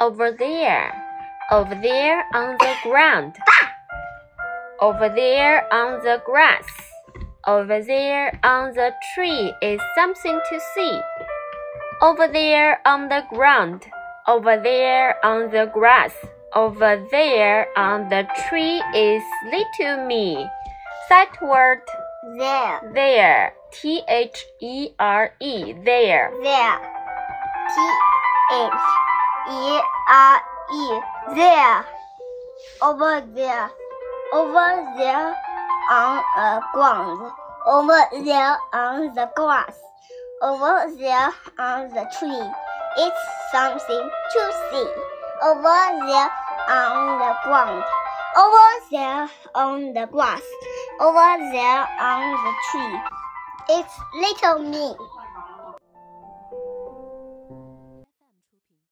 over there, over there on the ground, over there on the grass, over there on the tree is something to see. Over there on the ground, over there on the grass, over there on the tree is little me. Sight word there, there, T H E R E, there. there. T H E R E, there. Over there, over there on a ground, over there on the grass, over there on the tree. It's something to see. Over there on the ground, over there on the grass, over there on the tree. It's little me.